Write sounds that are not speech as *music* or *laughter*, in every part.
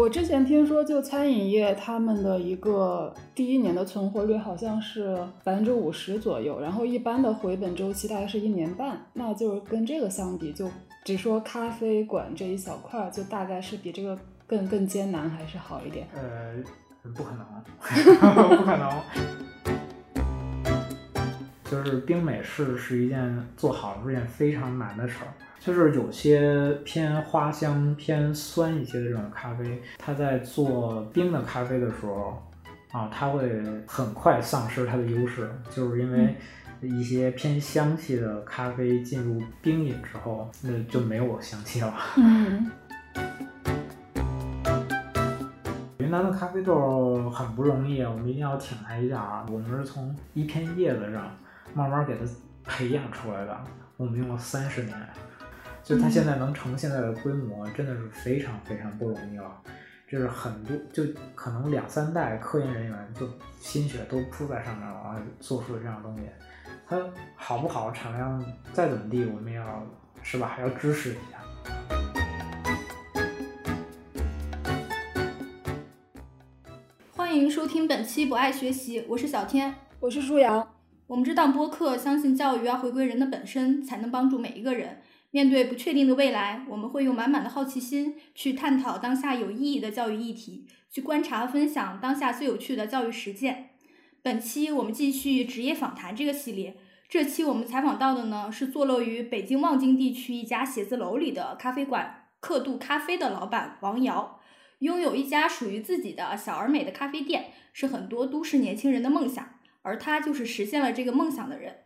我之前听说，就餐饮业他们的一个第一年的存活率好像是百分之五十左右，然后一般的回本周期大概是一年半。那就是跟这个相比，就只说咖啡馆这一小块，就大概是比这个更更艰难还是好一点？呃，不可能，*laughs* *laughs* 不可能。就是冰美式是一件做好是一件非常难的事儿。就是有些偏花香、偏酸一些的这种咖啡，它在做冰的咖啡的时候，啊，它会很快丧失它的优势，就是因为一些偏香气的咖啡进入冰饮之后，那就没有香气了。*laughs* 嗯，云南的咖啡豆很不容易，我们一定要挺它一下啊！我们是从一片叶子上慢慢给它培养出来的，我们用了三十年。就它现在能成现在的规模，真的是非常非常不容易了。这是很多，就可能两三代科研人员就心血都扑在上面了啊，做出了这样的东西。它好不好，产量再怎么地，我们要是吧，还要支持一下。欢迎收听本期《不爱学习》，我是小天，我是舒阳。我们这档播客相信教育要回归人的本身，才能帮助每一个人。面对不确定的未来，我们会用满满的好奇心去探讨当下有意义的教育议题，去观察和分享当下最有趣的教育实践。本期我们继续职业访谈这个系列，这期我们采访到的呢是坐落于北京望京地区一家写字楼里的咖啡馆“刻度咖啡”的老板王瑶，拥有一家属于自己的小而美的咖啡店，是很多都市年轻人的梦想，而他就是实现了这个梦想的人。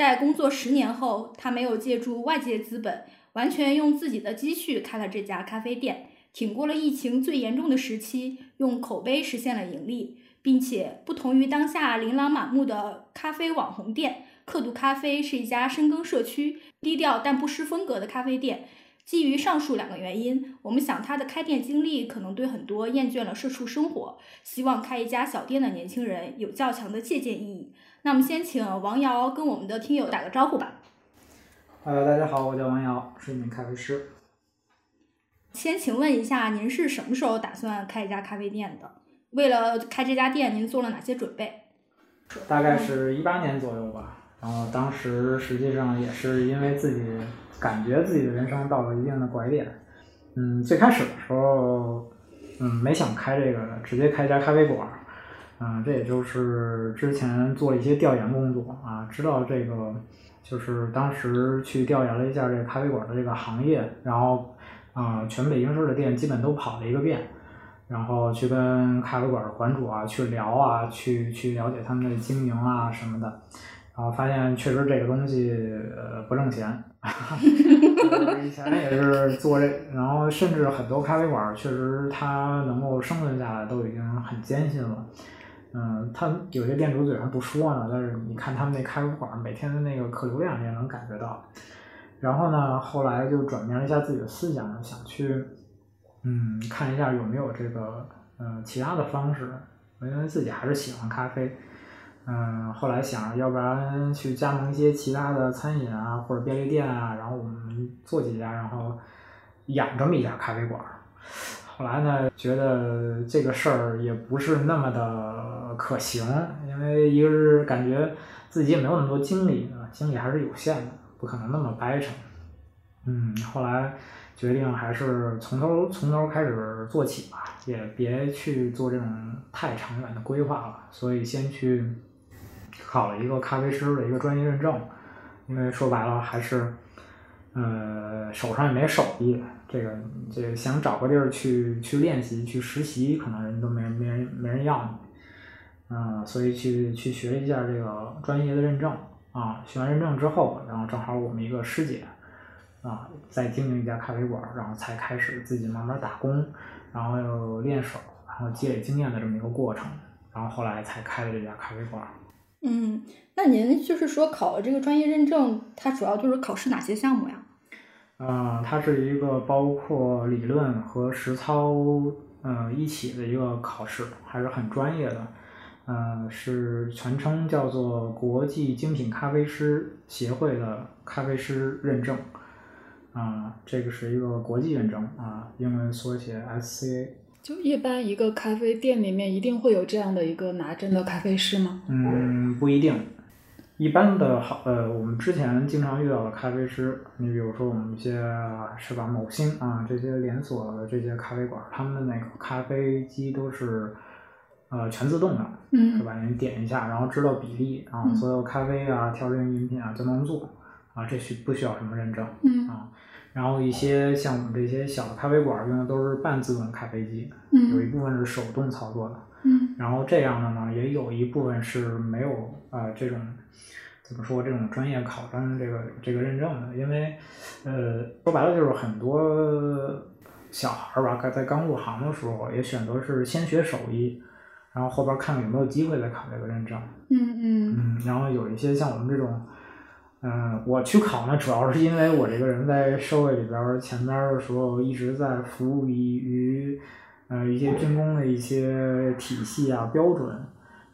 在工作十年后，他没有借助外界资本，完全用自己的积蓄开了这家咖啡店，挺过了疫情最严重的时期，用口碑实现了盈利，并且不同于当下琳琅满目的咖啡网红店，刻度咖啡是一家深耕社区、低调但不失风格的咖啡店。基于上述两个原因，我们想他的开店经历可能对很多厌倦了社畜生活，希望开一家小店的年轻人有较强的借鉴意义。那我们，先请王瑶跟我们的听友打个招呼吧。呃，大家好，我叫王瑶，是一名咖啡师。先请问一下，您是什么时候打算开一家咖啡店的？为了开这家店，您做了哪些准备？大概是一八年左右吧。然后当时实际上也是因为自己感觉自己的人生到了一定的拐点。嗯，最开始的时候，嗯，没想开这个，直接开一家咖啡馆。啊，这也就是之前做了一些调研工作啊，知道这个就是当时去调研了一下这咖啡馆的这个行业，然后啊，全北京市的店基本都跑了一个遍，然后去跟咖啡馆的馆主啊去聊啊，去去了解他们的经营啊什么的，然后发现确实这个东西呃不挣钱，*laughs* 以前也是做这，然后甚至很多咖啡馆确实它能够生存下来都已经很艰辛了。嗯，他有些店主嘴上不说呢，但是你看他们那咖啡馆每天的那个客流量，你也能感觉到。然后呢，后来就转变了一下自己的思想，想去嗯看一下有没有这个嗯其他的方式，因为自己还是喜欢咖啡。嗯，后来想，要不然去加盟一些其他的餐饮啊，或者便利店啊，然后我们做几家，然后养这么一家咖啡馆。后来呢，觉得这个事儿也不是那么的可行，因为一个是感觉自己也没有那么多精力啊，精力还是有限的，不可能那么掰扯。嗯，后来决定还是从头从头开始做起吧，也别去做这种太长远的规划了。所以先去考了一个咖啡师的一个专业认证，因为说白了还是。呃，手上也没手艺，这个这个想找个地儿去去练习去实习，可能人都没人没人没人要你，嗯，所以去去学了一下这个专业的认证啊，学完认证之后，然后正好我们一个师姐啊在经营一家咖啡馆，然后才开始自己慢慢打工，然后又练手，然后积累经验的这么一个过程，然后后来才开了这家咖啡馆。嗯，那您就是说考了这个专业认证，它主要就是考试哪些项目呀？嗯，它是一个包括理论和实操嗯一起的一个考试，还是很专业的。嗯，是全称叫做国际精品咖啡师协会的咖啡师认证。啊，这个是一个国际认证啊，英文缩写 SCA。就一般一个咖啡店里面一定会有这样的一个拿证的咖啡师吗？嗯，不一定。一般的好，呃，我们之前经常遇到的咖啡师，你比如说我们一些是吧，某星啊这些连锁的这些咖啡馆，他们的那个咖啡机都是呃全自动的，嗯是吧？你点一下，然后知道比例啊，嗯所有咖啡啊、调制饮品啊都能做啊，这需不需要什么认证嗯啊？然后一些像我们这些小的咖啡馆用的都是半自动咖啡机，有一嗯部分是手动操作的。嗯然后这样的呢，也有一部分是没有呃这种怎么说这种专业考证这个这个认证的，因为呃说白了就是很多小孩儿吧，在刚入行的时候也选择是先学手艺，然后后边看看有没有机会再考这个认证。嗯嗯。嗯，然后有一些像我们这种，嗯、我去考呢，主要是因为我这个人在社会里边前边的时候一直在服务于呃一些军工的一些体系啊标准，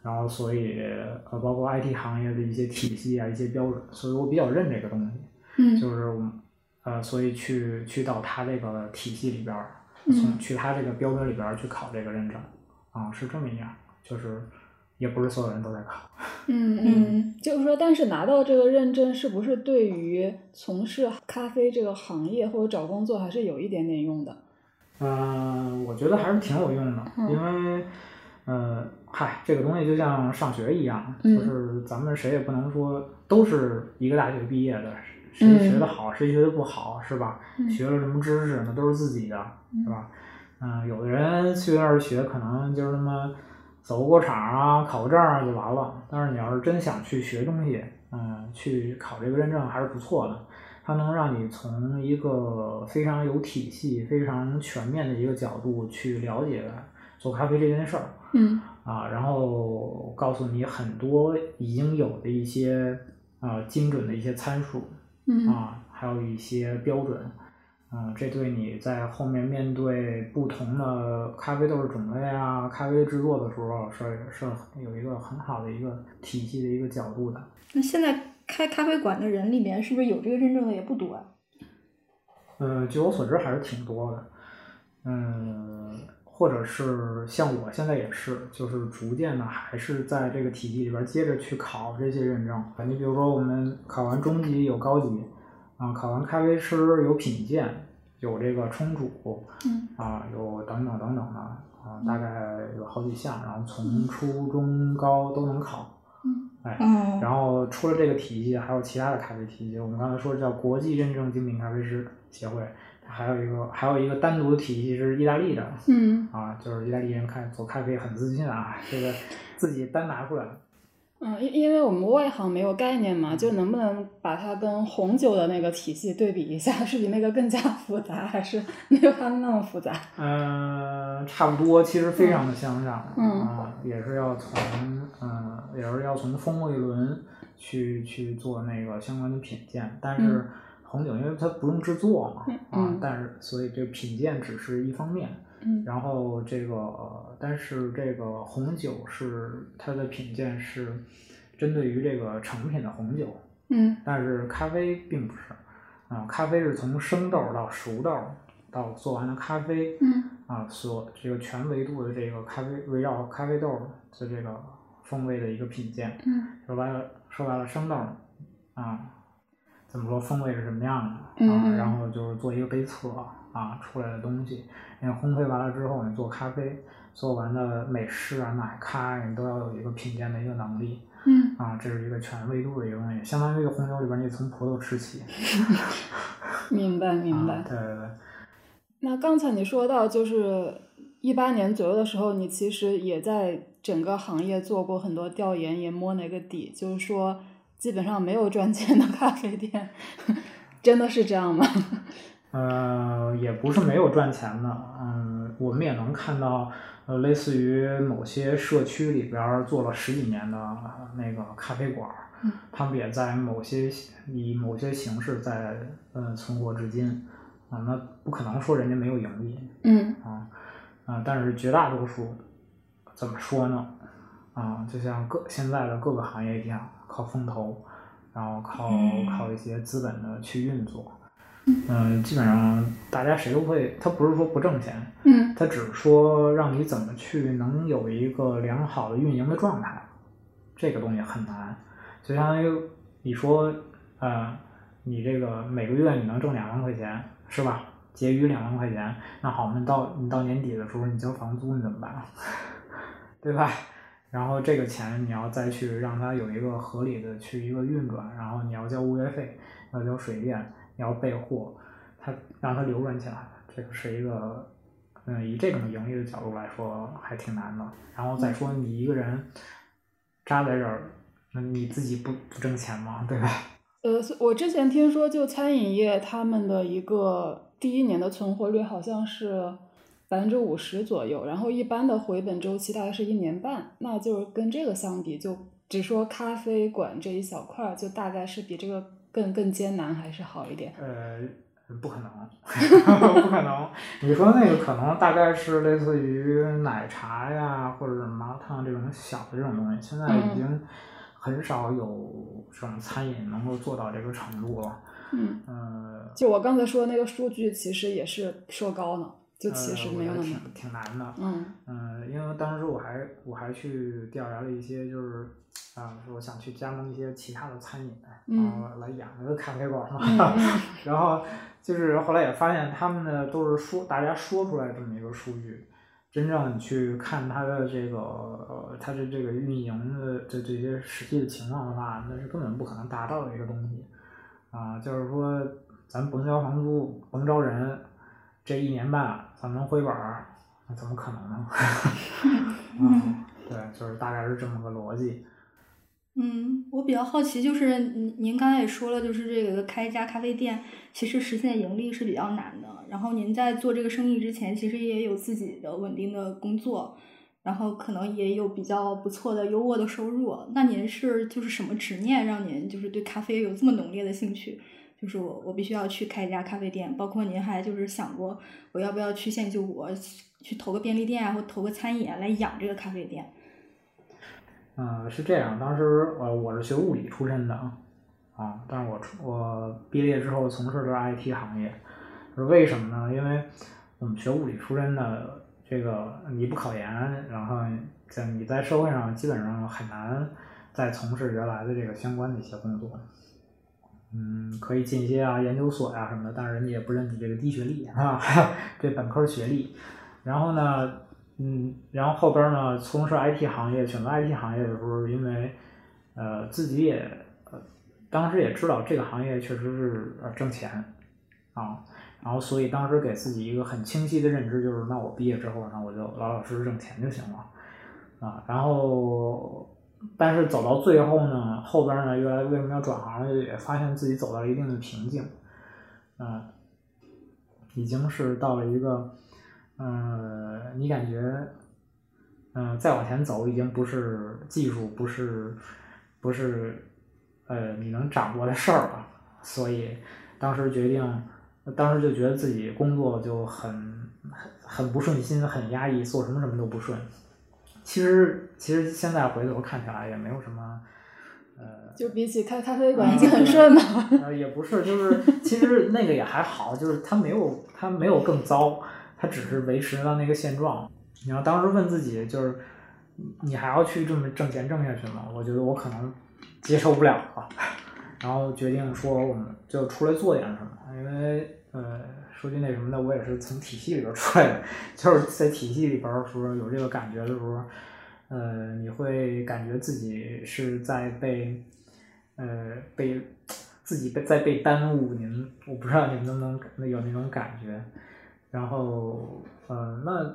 然后所以呃包括 IT 行业的一些体系啊一些标准，所以我比较认这个东西，嗯。就是我们呃所以去去到他这个体系里边从去他这个标准里边儿去考这个认证，啊是这么一样，就是也不是所有人都在考。*laughs* 嗯嗯，就是说，但是拿到这个认证，是不是对于从事咖啡这个行业或者找工作还是有一点点用的？嗯，我觉得还是挺有用的，嗯因为，呃，嗨，这个东西就像上学一样，嗯就是咱们谁也不能说都是一个大学毕业的，谁嗯学的好，谁学的不好，是吧？嗯学了什么知识那都是自己的，是吧？嗯，有的人去那儿学，可能就是那么走个过场啊，考个证啊就完了。但是你要是真想去学东西，嗯，去考这个认证还是不错的。它能让你从一个非常有体系、非常全面的一个角度去了解做咖啡这件事儿嗯啊，然后告诉你很多已经有的一些呃精准的一些参数嗯啊，还有一些标准，嗯、这对你在后面面对不同的咖啡豆种类啊、咖啡制作的时候是是有一个很好的一个体系的一个角度的。那现在开咖啡馆的人里面，是不是有这个认证的也不多啊？嗯，据我所知还是挺多的，嗯，或者是像我现在也是，就是逐渐的还是在这个体系里边接着去考这些认证。你比如说，我们考完中级有高级，啊，考完咖啡师有品鉴，有这个冲煮，嗯啊，有等等等等的，啊，大概有好几项，然后从初中高都能考。嗯哎，嗯然后除了这个体系，还有其他的咖啡体系。我们刚才说叫国际认证精品咖啡师协会，还有一个还有一个单独的体系是意大利的嗯啊，就是意大利人看做咖啡很自信啊，这个自己单拿出来。嗯，因因为我们外行没有概念嘛，就能不能把它跟红酒的那个体系对比一下，*laughs* 是比那个更加复杂，还是没有它那么复杂？嗯、差不多，其实非常的相像。嗯啊，也是要从嗯、也是要从风味轮去去做那个相关的品鉴，但是嗯红酒因为它不用制作嘛，啊嗯，但是所以这品鉴只是一方面。嗯。然后这个，呃但是这个红酒是它的品鉴是针对于这个成品的红酒，嗯。但是咖啡并不是，啊，咖啡是从生豆到熟豆到做完的咖啡，嗯。啊，所这个全维度的这个咖啡围绕咖啡豆的这个风味的一个品鉴，嗯。说白了说白了生豆，啊，怎么说风味是什么样的嗯啊？嗯。然后就是做一个杯测啊出来的东西，你烘焙完了之后，你做咖啡做完的美式啊奶咖，你都要有一个品鉴的一个能力嗯啊，这是一个全维度的一个东西，相当于红酒里边你从葡萄吃起，*laughs* 明白明白。啊，对对对。那刚才你说到，就是一八年左右的时候，你其实也在整个行业做过很多调研，也摸了个底，就是说基本上没有赚钱的咖啡店，*laughs* 真的是这样吗？呃，也不是没有赚钱的，嗯，我们也能看到，呃，类似于某些社区里边儿做了十几年的呃那个咖啡馆他们也在某些以某些形式在呃存活至今，啊，那不可能说人家没有盈利嗯啊，啊，但是绝大多数怎么说呢？啊，就像各现在的各个行业一样，靠风投，然后靠嗯靠一些资本的去运作。嗯、基本上大家谁都会，他不是说不挣钱，嗯他只是说让你怎么去能有一个良好的运营的状态，这个东西很难。就相当于你说，呃，你这个每个月你能挣两万块钱，是吧？结余两万块钱，那好，那到你到年底的时候，你交房租你怎么办？*laughs* 对吧？然后这个钱你要再去让它有一个合理的去一个运转，然后你要交物业费，要交水电，你要备货，它让它流转起来，这个是一个，嗯，以这种盈利的角度来说还挺难的。然后再说你一个人扎在这儿，那你自己不不挣钱吗？对吧？*laughs* 呃，我之前听说，就餐饮业他们的一个第一年的存活率好像是百分之五十左右，然后一般的回本周期大概是一年半，那就是跟这个相比，就只说咖啡馆这一小块，就大概是比这个更更艰难还是好一点。呃，不可能，*laughs* 不可能。你说那个可能大概是类似于奶茶呀，或者是麻辣烫这种小的这种东西，现在已经很少有这种餐饮能够做到这个程度了。嗯，呃，就我刚才说的那个数据，其实也是说高呢，就其实呃我没有那么觉得挺挺难的。嗯嗯，因为当时我还我还去调查了一些，就是啊，说我想去加盟一些其他的餐饮，嗯然后来养这个咖啡馆嘛。*laughs* 然后就是后来也发现，他们呢都是说大家说出来这么一个数据，真正你去看它的这个呃它的这个运营的这这些实际的情况的话，那是根本不可能达到的一个东西。啊，就是说咱甭交房租，甭招人，这一年半咱能回本儿，那怎么可能呢？*laughs* 嗯，对，就是大概是这么个逻辑。嗯，我比较好奇，就是您您刚才也说了，就是这个开一家咖啡店，其实实现盈利是比较难的。然后您在做这个生意之前，其实也有自己的稳定的工作，然后可能也有比较不错的优渥的收入。那您是就是什么执念让您就是对咖啡有这么浓烈的兴趣？就是我我必须要去开一家咖啡店，包括您还就是想过我要不要去现救国去投个便利店啊，或投个餐饮来养这个咖啡店。嗯，是这样，当时呃我是学物理出身的啊，但是我出我毕业之后从事的是 IT 行业，是为什么呢？因为我们学物理出身的，这个你不考研，然后在你在社会上基本上很难再从事原来的这个相关的一些工作。嗯，可以进一些啊研究所呀、什么的，但是人家也不认你这个低学历啊，*laughs* 这本科学历。然后呢，嗯，然后后边呢，从事 IT 行业，选择 IT 行业的时候，因为呃自己也呃当时也知道这个行业确实是呃挣钱啊，然后所以当时给自己一个很清晰的认知，就是那我毕业之后，呢我就老老实实挣钱就行了啊。然后，但是走到最后呢，后边呢，越来为什么要转行，也发现自己走到了一定的瓶颈，啊，已经是到了一个。嗯，你感觉，嗯，再往前走已经不是技术，不是，不是，呃，你能掌握的事儿了。所以当时决定，当时就觉得自己工作就很很很不顺心，很压抑，做什么什么都不顺。其实，其实现在回头看起来也没有什么，呃，就比起开咖啡馆已经很顺了。*laughs* 呃，也不是，就是其实那个也还好，就是他没有他没有更糟。他只是维持到那个现状。你要当时问自己，就是你还要去这么挣钱挣下去吗？我觉得我可能接受不了了。*laughs* 然后决定说，我们就出来做点什么。因为呃，说句那什么的，我也是从体系里边出来的，就是在体系里边说有这个感觉的时候，呃，你会感觉自己是在被呃被自己被在被耽误。你们我不知道你们能不能有那种感觉。然后，呃，那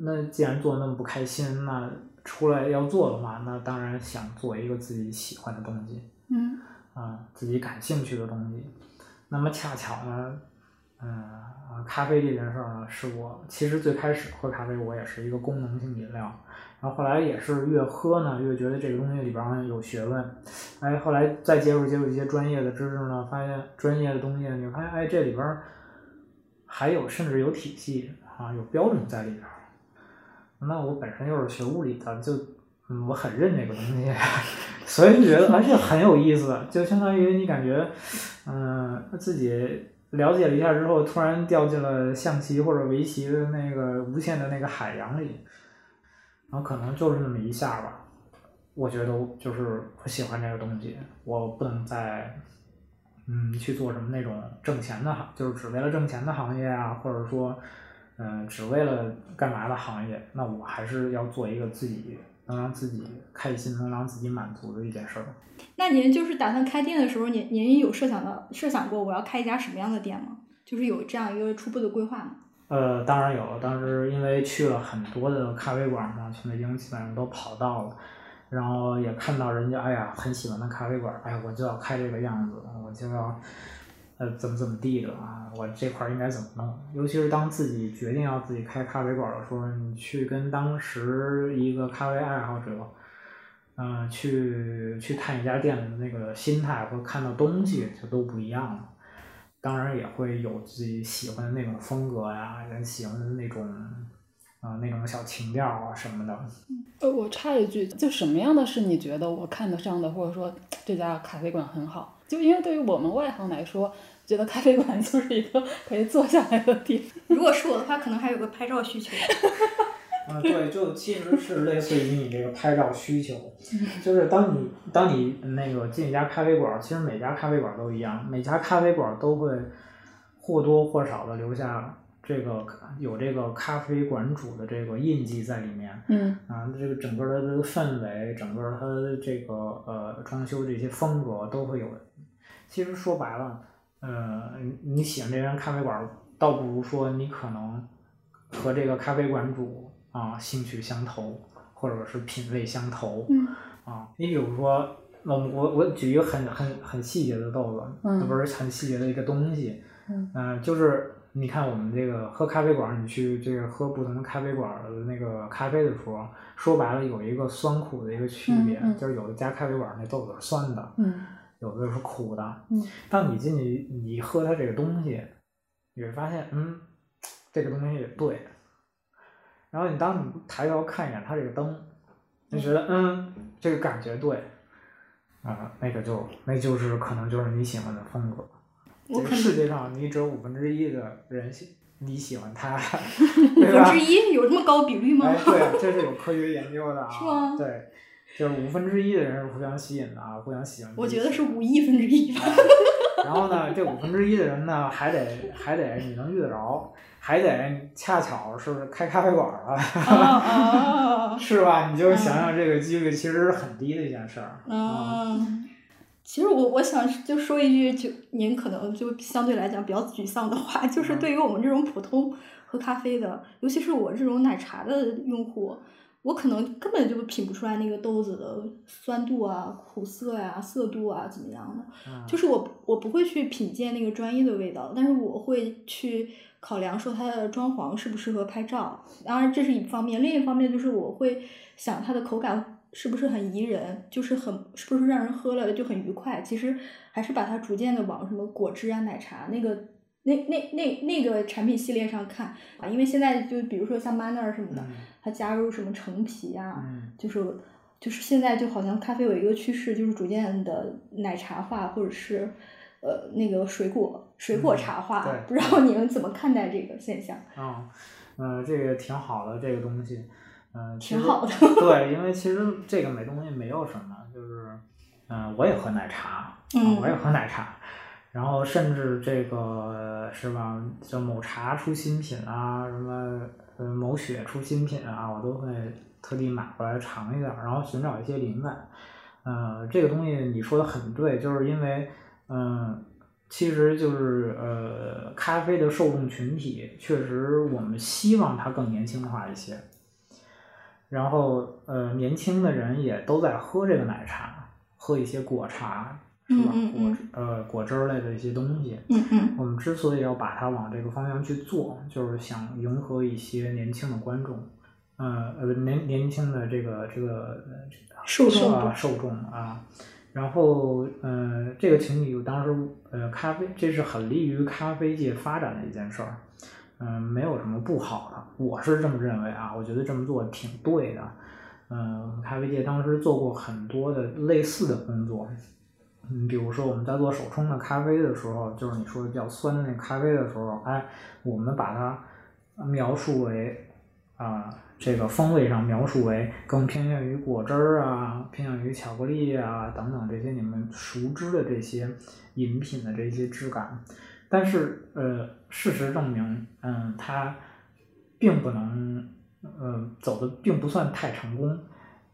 那既然做那么不开心，那出来要做的话，那当然想做一个自己喜欢的东西，嗯啊、自己感兴趣的东西。那么恰巧呢，嗯、咖啡这件事儿呢，是我其实最开始喝咖啡，我也是一个功能性饮料，然后后来也是越喝呢，越觉得这个东西里边儿有学问，哎，后来再接触接触一些专业的知识呢，发现专业的东西，你发现哎，这里边。还有甚至有体系啊，有标准在里边。那我本身又是学物理的，就嗯，我很认这个东西，*laughs* 所以就觉得而且很有意思，就相当于你感觉，嗯、自己了解了一下之后，突然掉进了象棋或者围棋的那个无限的那个海洋里，然后可能就是那么一下吧，我觉得就是我喜欢这个东西，我不能再嗯去做什么那种挣钱的行，就是只为了挣钱的行业啊，或者说嗯、只为了干嘛的行业，那我还是要做一个自己能让自己开心、能让自己满足的一件事儿。那您就是打算开店的时候，您您有设想到设想过我要开一家什么样的店吗？就是有这样一个初步的规划吗？呃，当然有，当时因为去了很多的咖啡馆嘛，全北京基本上都跑到了，然后也看到人家哎呀很喜欢的咖啡馆，哎呀我就要开这个样子，我就要呃怎么怎么地的啊，我这块儿应该怎么弄？尤其是当自己决定要自己开咖啡馆的时候，你去跟当时一个咖啡爱好者。嗯、去去探一家店的那个心态和看到东西就都不一样了。当然也会有自己喜欢的那种风格呀，人喜欢的那种，啊、那种小情调啊什么的。呃，我插一句，就什么样的是你觉得我看得上的，或者说这家咖啡馆很好？就因为对于我们外行来说，觉得咖啡馆就是一个可以坐下来的地方。*laughs* 如果是我的话，可能还有个拍照需求。*laughs* 啊，对，就其实是类似于你这个拍照需求，*laughs* 就是当你当你那个进一家咖啡馆，其实每家咖啡馆都一样，每家咖啡馆都会或多或少的留下这个有这个咖啡馆主的这个印记在里面。嗯啊，这个整个的氛围，整个它的这个呃装修这些风格都会有。其实说白了，呃，你你喜欢这家咖啡馆，倒不如说你可能和这个咖啡馆主啊兴趣相投，或者是品味相投。嗯啊，你比如说，我我我举一个很很很细节的豆子，嗯不是很细节的一个东西，嗯呃就是你看我们这个喝咖啡馆，你去这个喝不同的咖啡馆的那个咖啡的时候，说白了有一个酸苦的一个区别，嗯嗯就是有的家咖啡馆那豆子是酸的，嗯有的是苦的。嗯当你进去你喝它这个东西，你会发现，嗯，这个东西也对。然后你当你抬头看一眼它这个灯，你觉得嗯，这个感觉对，啊、那个就那就是可能就是你喜欢的风格。这个世界上你只有五分之一的人喜你喜欢他，*laughs* 五分之？一有这么高比率吗？哎，对，这是有科学研究的啊。*laughs* 是吗对，就是五分之一的人是互相吸引的啊，互相喜欢。我觉得是五亿分之一吧。*laughs* 然后呢，这五分之一的人呢，还得还得你能遇得着，还得恰巧是开咖啡馆儿了，啊啊是吧？你就想想这个几率其实是很低的一件事儿。啊嗯，其实我我想就说一句，就您可能就相对来讲比较沮丧的话，就是嗯对于我们这种普通喝咖啡的，尤其是我这种奶茶的用户，我可能根本就品不出来那个豆子的酸度啊、苦涩呀、涩度啊怎么样的。嗯就是我我不会去品鉴那个专业的味道，但是我会去考量说它的装潢适不适合拍照。当然这是一方面，另一方面就是我会想它的口感是不是很宜人，就是很是不是让人喝了就很愉快。其实还是把它逐渐的往什么果汁啊、奶茶那个。那那那那个产品系列上看啊，因为现在就比如说像 Manner 什么的，嗯它加入什么橙皮啊，嗯就是就是现在就好像咖啡有一个趋势，就是逐渐的奶茶化，或者是呃那个水果水果嗯茶化。对不知道你们怎么看待这个现象？啊，呃，这个挺好的，这个东西，嗯、挺好的对，因为其实这个美东西没有什么，就是，嗯、我也喝奶茶，我也喝奶茶，然后甚至这个是吧，就某茶出新品啊，什么呃某雪出新品啊，我都会特地买过来尝一下，然后寻找一些灵感。呃，这个东西你说的很对，就是因为，嗯、其实就是呃，咖啡的受众群体确实我们希望它更年轻化一些。然后呃，年轻的人也都在喝这个奶茶，喝一些果茶，是吧？嗯嗯果呃果汁儿类的一些东西。嗯嗯我们之所以要把它往这个方向去做，就是想迎合一些年轻的观众，呃呃年年轻的这个这个受众啊受众啊，然后呃这个群体当时呃咖啡这是很利于咖啡界发展的一件事儿，嗯、没有什么不好的，我是这么认为啊，我觉得这么做挺对的，嗯、咖啡界当时做过很多的类似的工作，嗯，比如说我们在做手冲的咖啡的时候，就是你说的比较酸的那咖啡的时候，哎，我们把它描述为啊、这个风味上描述为更偏向于果汁儿啊，偏向于巧克力啊等等这些你们熟知的这些饮品的这些质感。但是呃，事实证明，嗯，它并不能，呃，走的并不算太成功。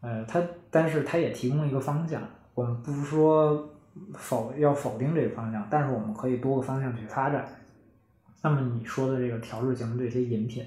呃，它但是它也提供了一个方向。我们不是说否要否定这个方向，但是我们可以多个方向去发展。那么你说的这个调制型的这些饮品，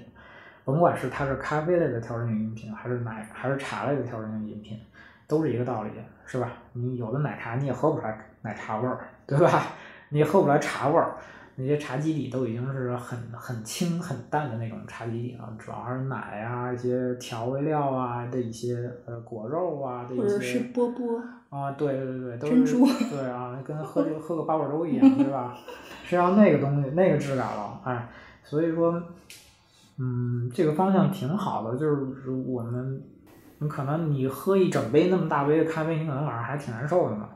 甭管是它是咖啡类的调制型饮品，还是奶还是茶类的调制型饮品，都是一个道理，是吧？你有的奶茶你也喝不出来奶茶味儿，对吧？你也喝不出来茶味儿。那些茶基底都已经是很很轻很淡的那种茶基底了，主要是奶啊、一些调味料啊的一些呃果肉啊的一些。或者是波波。啊，对对对，都珍珠是对啊，跟喝这喝个八宝粥一样，对吧？是要那个东西那个质感了，哎，所以说，嗯，这个方向挺好的，就是我们，你可能你喝一整杯那么大杯的咖啡，你可能晚上还挺难受的嘛。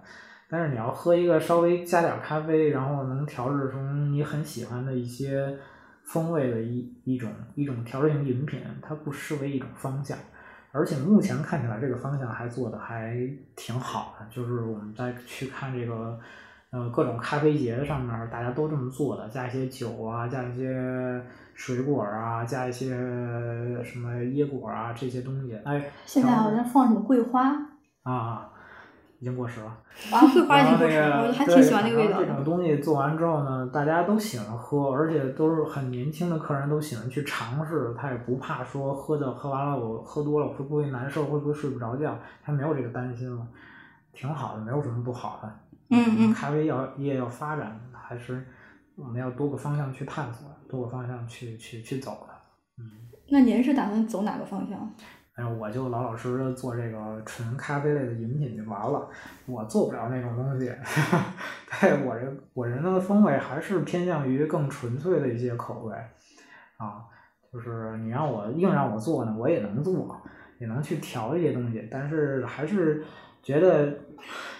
但是你要喝一个稍微加点儿咖啡，然后能调制成你很喜欢的一些风味的一一种一种调制型饮品，它不失为一种方向。而且目前看起来这个方向还做的还挺好的，就是我们再去看这个呃各种咖啡节上面，大家都这么做的，加一些酒啊，加一些水果啊，加一些什么椰果啊这些东西，哎，现在好像放什么桂花，啊，已经过时了。啊，桂花已经过时了，然后那个我还挺喜欢那个味道这种东西做完之后呢，大家都喜欢喝，而且都是很年轻的客人都喜欢去尝试，他也不怕说喝的喝完了我喝多了会不会难受，会不会睡不着觉，他没有这个担心了，挺好的，没有什么不好的。嗯嗯咖啡要业要发展，还是我们要多个方向去探索，多个方向去去去走的。嗯那您是打算走哪个方向？哎，我就老老实实做这个纯咖啡类的饮品就完了，我做不了那种东西。*laughs* 对我这我人的风味还是偏向于更纯粹的一些口味，啊，就是你让我硬让我做呢，我也能做，也能去调一些东西，但是还是觉得，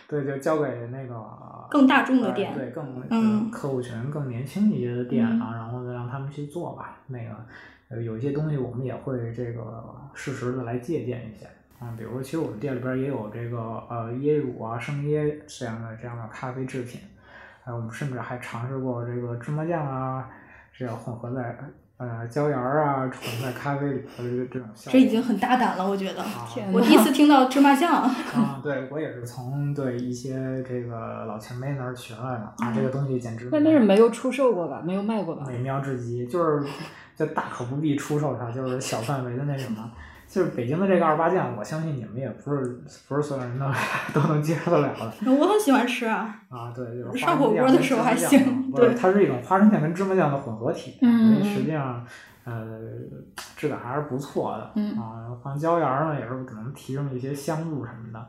对，就交给那个更大众的哎店对，更嗯客户群更年轻一些的店嗯啊，然后再让他们去做吧。那个呃，有一些东西我们也会这个适时的来借鉴一下。啊，比如说，其实我们店里边也有这个呃椰乳啊、生椰这样的这样的咖啡制品，还有我们甚至还尝试过这个芝麻酱啊，这样混合在呃椒盐儿啊混在咖啡里头的这种效果。这已经很大胆了，我觉得。啊天我第一次听到芝麻酱。*laughs* 啊，对我也是从对一些这个老前辈那儿学来的啊，这个东西简直那那是没有出售过吧？没有卖过吧？美妙至极，就是就大可不必出售它，就是小范围的那什么。就是北京的这个二八酱，我相信你们也不是不是所有人都 *laughs* 都能接受得了的我很喜欢吃啊，啊。对，就是上火锅的时候还行 *laughs* 对它是一种花生酱跟芝麻酱的混合体，嗯所以实际上呃质感还是不错的。嗯啊，放椒盐儿呢也是可能提升一些香度什么的。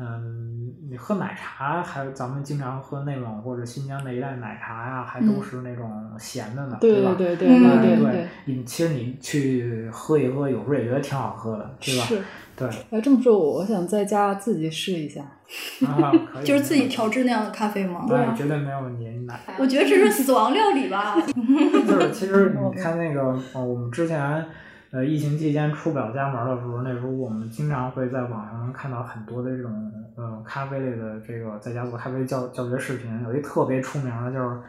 嗯，你喝奶茶，还有咱们经常喝内蒙或者新疆那一带奶茶呀，还都嗯是那种咸的呢，对吧？对对嗯哎对对，你其实你去喝一喝，有时候也觉得挺好喝的，对吧？是。对，要这么说，我我想在家自己试一下。啊，可以，*laughs* 就是自己调制那样的咖啡吗？对，绝对没有问题。奶，我觉得这是死亡料理吧。*laughs* 就是其实你 *laughs* 看那个，呃，我们之前呃疫情期间出不了家门的时候，那时候我们经常会在网上能看到很多的这种呃咖啡类的这个在家做咖啡教教学视频，有一特别出名的就是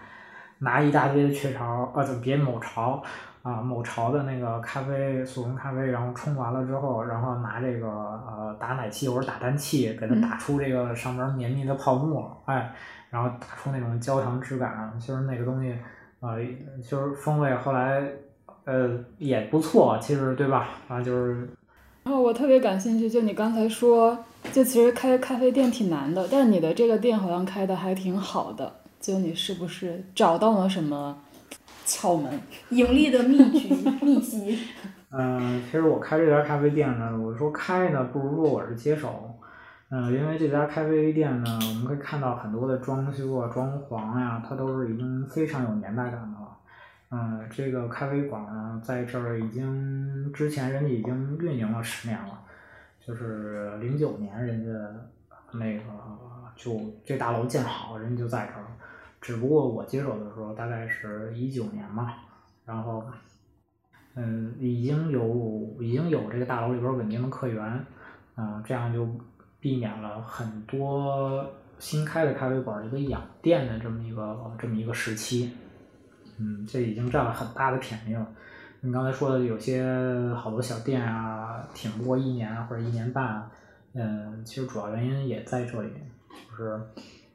拿一大堆雀巢，啊，就，别某巢。啊，某巢的那个咖啡速溶咖啡，然后冲完了之后，然后拿这个呃打奶器或者打蛋器，给它打出这个上面绵密的泡沫，哎，然后打出那种焦糖质感，就是那个东西，呃，就是风味后来呃也不错，其实对吧？啊，就是然后我特别感兴趣，就你刚才说，就其实开咖啡店挺难的，但是你的这个店好像开的还挺好的，就你是不是找到了什么窍门？*laughs* 盈利的秘诀 *laughs* 秘籍。嗯，其实我开这家咖啡店呢，我说开呢，不如说我是接手。嗯，因为这家咖啡店呢，我们可以看到很多的装修啊、装潢呀、它都是已经非常有年代感的了。嗯，这个咖啡馆呢，在这儿已经之前人家已经运营了十年了，就是零九年人家那个就这大楼建好，人家就在这儿。只不过我接手的时候大概是一九年嘛，然后，嗯，已经有已经有这个大楼里边稳定的客源，嗯，这样就避免了很多新开的咖啡馆一个养店的这么一个这么一个时期，嗯，这已经占了很大的便宜了。你刚才说的有些好多小店啊，挺不过一年或者一年半，嗯，其实主要原因也在这里，就是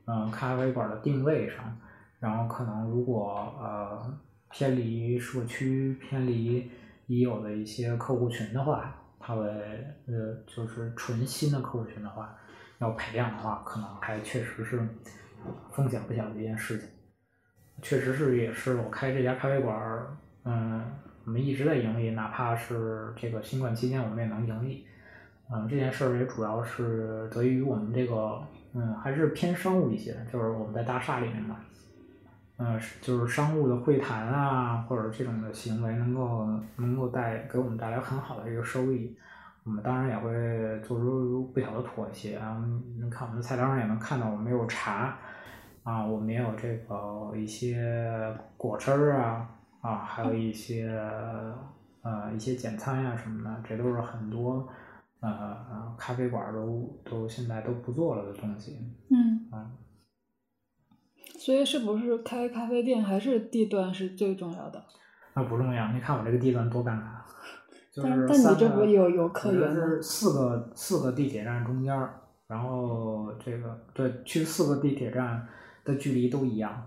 嗯，咖啡馆的定位上，然后可能如果呃偏离社区、偏离已有的一些客户群的话，它会呃就是纯新的客户群的话，要培养的话，可能还确实是风险不小的一件事情。确实是，也是我开这家咖啡馆儿，嗯。我们一直在盈利，哪怕是这个新冠期间，我们也能盈利。嗯，这件事儿也主要是得益于我们这个，嗯，还是偏商务一些，就是我们在大厦里面嘛，嗯，就是商务的会谈啊，或者这种的行为，能够能够带给我们带来很好的一个收益。我们当然也会做出不小的妥协啊。你看我们的菜单上也能看到，我们有茶，啊，我们也有这个一些果汁儿啊。啊，还有一些呃一些简餐呀什么的，这都是很多呃咖啡馆都都现在都不做了的东西。嗯。啊。所以是不是开咖啡店还是地段是最重要的？那不重要，你看我这个地段多尴尬。就是但你这不有有客源吗？是四个四个地铁站中间儿，然后这个对去四个地铁站的距离都一样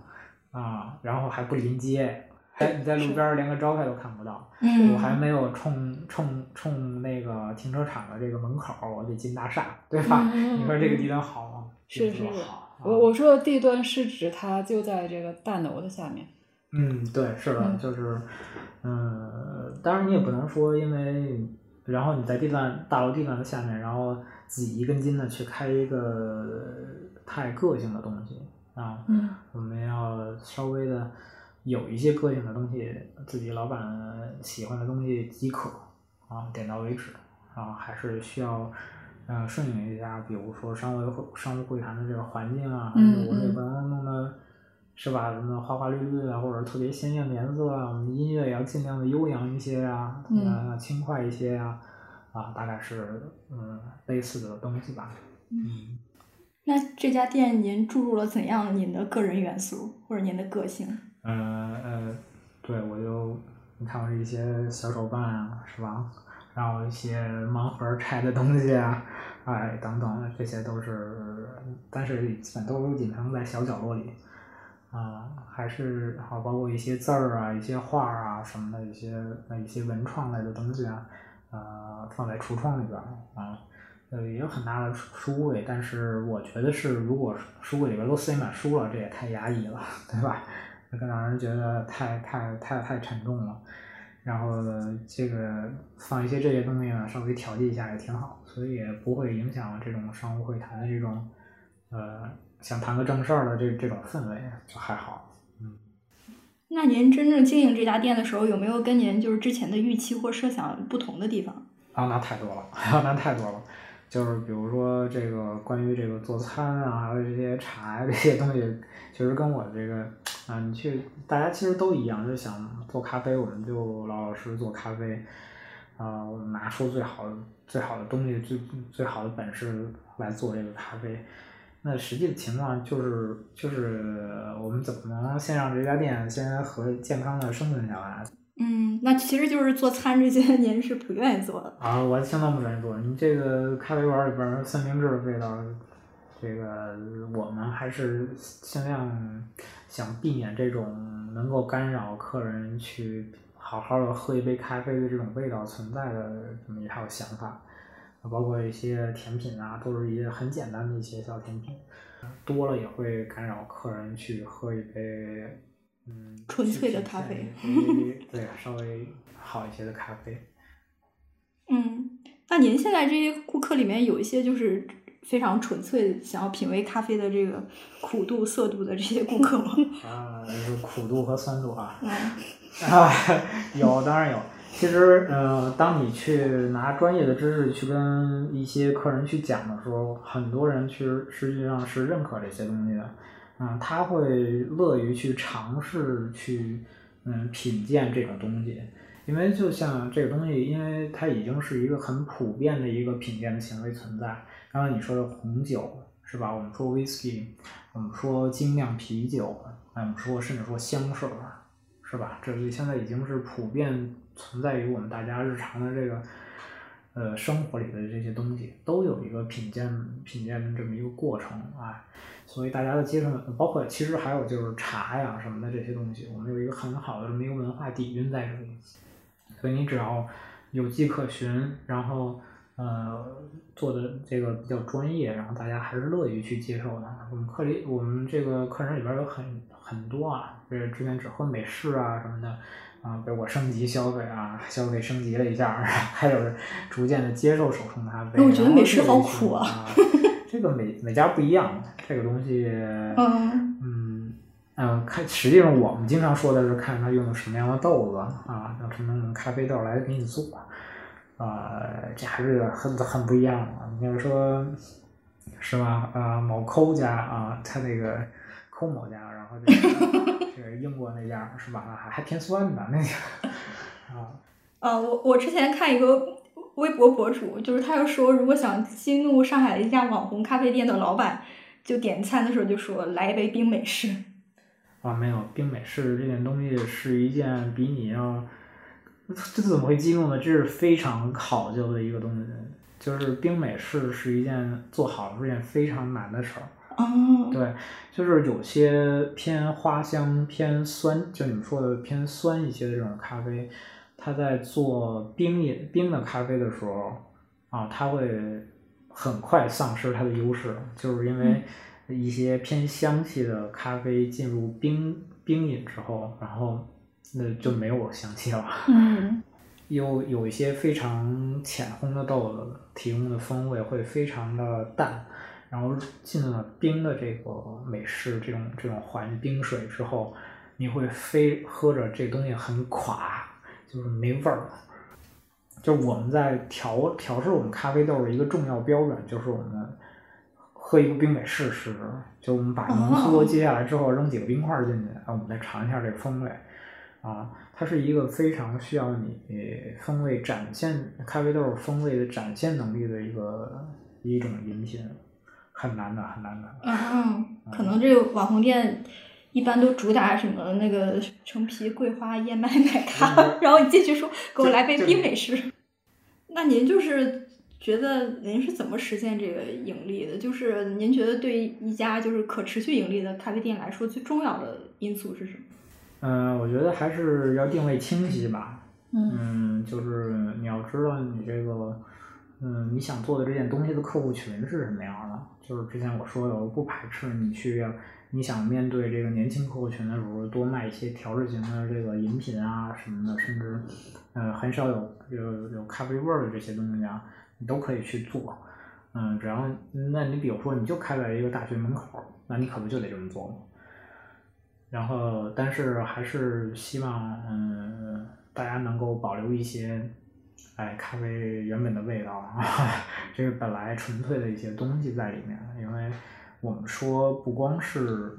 啊，然后还不临街。还你在路边连个招牌都看不到，我还没有冲冲冲那个停车场的这个门口，我得进大厦，对吧？你说这个地段好吗？是是，我我说的地段是指它就在这个大楼的下面。嗯，对，是的，就是，嗯，当然你也不能说，因为然后你在地段大楼地段的下面，然后自己一根筋的去开一个太个性的东西啊。嗯，我们要稍微的。有一些个性的东西，自己老板喜欢的东西即可啊，点到为止啊，还是需要呃顺应一下，比如说商务会商务会谈的这个环境啊，我们也不能弄得是吧？什么花花绿绿的，或者特别鲜艳的颜色啊，我们音乐也要尽量的悠扬一些呀，啊，轻快一些呀，啊，大概是嗯类似的东西吧。嗯。那这家店您注入了怎样您的个人元素或者您的个性？嗯呃，对，我就你看我这一些小手办啊，是吧？然后一些盲盒拆的东西啊，哎，等等，这些都是，但是基本都隐藏在小角落里，啊，还是好，包括一些字儿啊，一些画儿啊什么的，一些一些文创类的东西啊，呃，放在橱窗里边啊，呃，也有很大的书柜，但是我觉得是，如果书柜里边都塞满书了，这也太压抑了，*laughs* 对吧？那更让人觉得太太太太沉重了，然后这个放一些这些东西呢，稍微调剂一下也挺好，所以也不会影响这种商务会谈的这种，呃，想谈个正事儿的这这种氛围，就还好，嗯。那您真正经营这家店的时候，有没有跟您就是之前的预期或设想不同的地方？啊，那太多了，啊 *laughs* 那太多了。就是比如说这个关于这个做餐啊，还有这些茶呀这些东西，其实跟我这个啊，你去大家其实都一样，就想做咖啡，我们就老老实实做咖啡，啊，我们拿出最好的最好的东西，最最好的本事来做这个咖啡。那实际的情况就是就是我们怎么能先让这家店先和健康的生存下来？嗯，那其实就是做餐这些，*laughs* 您是不愿意做的啊？我相当不愿意做。你这个咖啡馆里边三明治的味道，这个我们还是尽量想避免这种能够干扰客人去好好的喝一杯咖啡的这种味道存在的这么一套想法。包括一些甜品啊，都是一些很简单的一些小甜品，多了也会干扰客人去喝一杯。嗯，纯粹的咖啡，对，稍微好一些的咖啡。*laughs* 嗯，那您现在这些顾客里面有一些就是非常纯粹想要品味咖啡的这个苦度、涩度的这些顾客吗？*laughs* 啊，就是苦度和酸度啊。嗯。啊，*laughs* 有，当然有。其实，呃，当你去拿专业的知识去跟一些客人去讲的时候，很多人其实实际上是认可这些东西的，嗯，他会乐于去尝试去，嗯，品鉴这种东西，因为就像这个东西，因为它已经是一个很普遍的一个品鉴的行为存在。刚刚你说的红酒是吧？我们说 whisky，我们说精酿啤酒，我们说甚至说香水。是吧？这是现在已经是普遍存在于我们大家日常的这个呃生活里的这些东西，都有一个品鉴品鉴的这么一个过程啊。所以大家的接受，包括其实还有就是茶呀什么的这些东西，我们有一个很好的这么一个文化底蕴在这里。所以你只要有迹可循，然后呃做的这个比较专业，然后大家还是乐于去接受的。我们课里我们这个课程里边有很。很多啊，这之前只喝美式啊什么的，啊，被我升级消费啊，消费升级了一下，*laughs* 还有逐渐的接受手冲咖啡。我觉得美式好苦啊。这个每每家不一样，这个东西，嗯嗯看，实际上我们经常说的是看他用的什么样的豆子啊，用什么样的咖啡豆来给你做，啊，这还是很很不一样的。你要说，是吧？啊，某抠家啊，他那个。抠某家，然后就是英国那家是吧？还还偏酸的那个啊。啊，我我之前看一个微博博主，就是他要说，如果想激怒上海的一家网红咖啡店的老板，就点餐的时候就说来一杯冰美式。啊，没有冰美式这件东西是一件比你要这怎么会激怒呢？这是非常考究的一个东西，就是冰美式是一件做好是一件非常难的事儿。哦，对，就是有些偏花香、偏酸，就你们说的偏酸一些的这种咖啡，它在做冰饮、冰的咖啡的时候，啊，他会很快丧失它的优势，就是因为一些偏香气的咖啡进入冰冰饮之后，然后那就没有香气了。嗯，*laughs* 有有一些非常浅烘的豆子提供的风味会非常的淡。然后进了冰的这个美式这种这种环冰水之后，你会非喝着这东西很垮，就是没味儿。就我们在调调试我们咖啡豆的一个重要标准，就是我们喝一个冰美式试试。就我们把浓缩接下来之后，扔几个冰块进去，然后我们再尝一下这个风味。啊，它是一个非常需要你风味展现咖啡豆风味的展现能力的一个一种饮品。很难的，很难的。嗯，可能这个网红店一般都主打什么那个橙皮、桂花、燕麦奶 *laughs* 咖，然后你进去说给我来杯冰美式。那您就是觉得您是怎么实现这个盈利的？就是您觉得对一家就是可持续盈利的咖啡店来说，最重要的因素是什么？嗯，我觉得还是要定位清晰吧。嗯，就是你要知道你这个。嗯，你想做的这件东西的客户群是什么样的？就是之前我说的，我不排斥你去，你想面对这个年轻客户群的时候，多卖一些调制型的这个饮品啊什么的，甚至，呃，很少有有有咖啡味儿的这些东西啊，你都可以去做。嗯，只要那你比如说你就开在一个大学门口，那你可不就得这么做吗？然后，但是还是希望嗯大家能够保留一些。哎，咖啡原本的味道啊，*laughs* 这个本来纯粹的一些东西在里面。因为我们说不光是，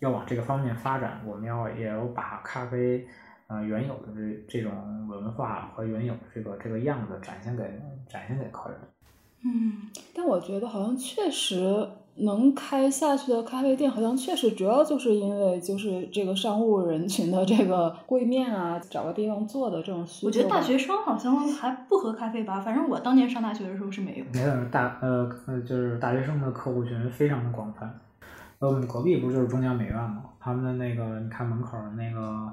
要往这个方面发展，我们要也要把咖啡，呃，原有的这这种文化和原有这个这个样子展现给展现给客人。嗯，但我觉得好像确实。能开下去的咖啡店，好像确实主要就是因为就是这个商务人群的这个会面啊，找个地方坐的这种需求。我觉得大学生好像还不喝咖啡吧，反正我当年上大学的时候是没有。没有大呃呃，就是大学生的客户群非常的广泛。呃，我们隔壁不就是中江美院吗？他们的那个，你看门口那个。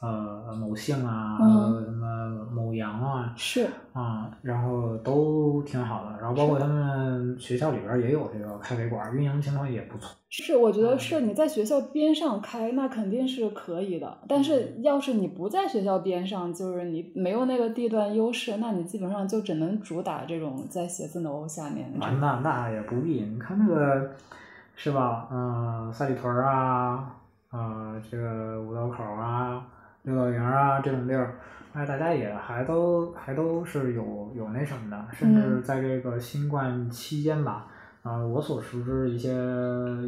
呃，某杏啊，什么某阳啊，是啊，然后都挺好的，然后包括他们学校里边也有这个咖啡馆，运营情况也不错。是，我觉得是你在学校边上开，那肯定是可以的。但是要是你不在学校边上，就是你没有那个地段优势，那你基本上就只能主打这种在写字楼下面。啊，那那也不必，你看那个是吧？嗯，三里屯啊，啊，这个五道口啊。六道营啊这种地儿，哎，大家也还都还都是有有那什么的，甚至在这个新冠期间吧，啊、我所熟知一些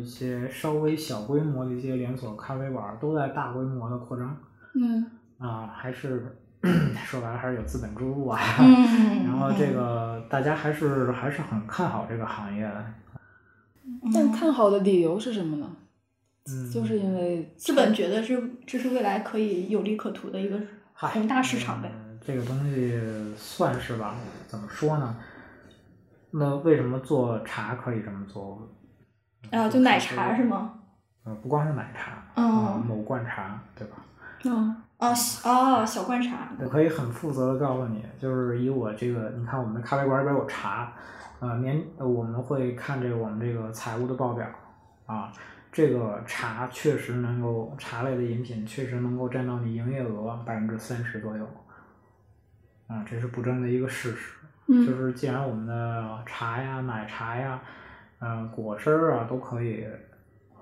一些稍微小规模的一些连锁咖啡馆都在大规模的扩张，嗯。啊、还是 *coughs* 说白了还是有资本注入啊，*laughs* 嗯，然后这个大家还是还是很看好这个行业的，但看好的理由是什么呢？嗯，就是因为资本觉得这这是未来可以有利可图的一个嗨宏大市场呗。嗯这个东西算是吧，怎么说呢？那为什么做茶可以这么做？啊，就奶茶是？吗？呃，不光是奶茶，嗯啊某罐茶，对吧？嗯哦小哦，小罐茶。我可以很负责的告诉你，就是以我这个，你看我们的咖啡馆里边有茶，呃，年呃我们会看这个我们这个财务的报表，啊，这个茶确实能够，茶类的饮品确实能够占到你营业额百分之三十左右，啊，这是不争的一个事实。就嗯是既然我们的茶呀、奶茶呀、呃果汁儿啊都可以